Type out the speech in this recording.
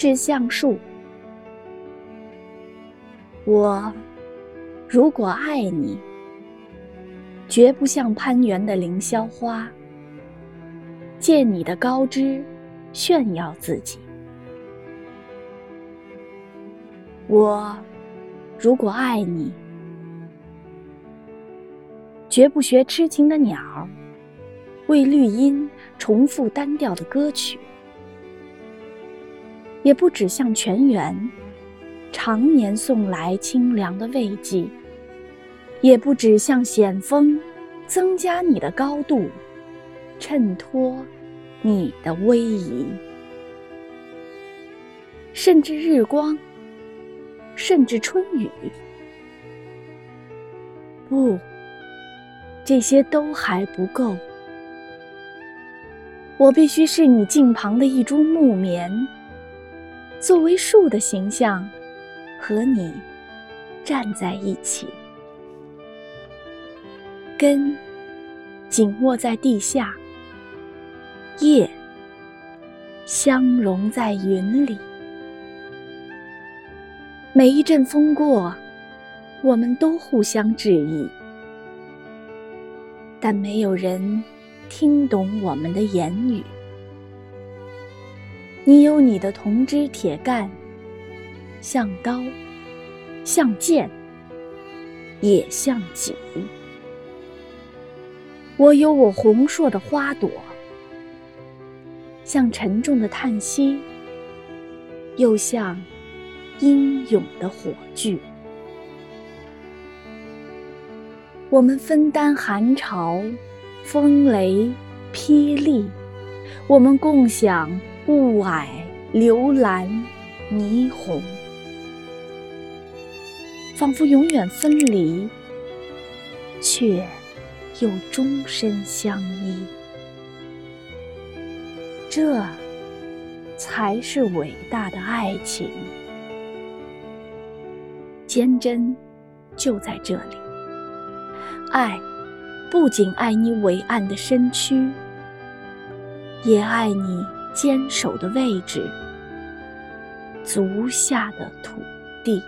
致橡树。我如果爱你，绝不像攀援的凌霄花，借你的高枝炫耀自己。我如果爱你，绝不学痴情的鸟，为绿荫重复单调的歌曲，也不指向泉源常年送来清凉的慰藉，也不指向险峰增加你的高度，衬托你的威仪，甚至日光，甚至春雨，不。这些都还不够，我必须是你近旁的一株木棉，作为树的形象，和你站在一起，根紧握在地下，叶相融在云里。每一阵风过，我们都互相致意。但没有人听懂我们的言语。你有你的铜枝铁干，像刀，像剑，也像戟。我有我红硕的花朵，像沉重的叹息，又像英勇的火炬。我们分担寒潮、风雷、霹雳；我们共享雾霭、流岚、霓虹，仿佛永远分离，却又终身相依。这才是伟大的爱情，坚贞就在这里。爱，不仅爱你伟岸的身躯，也爱你坚守的位置，足下的土地。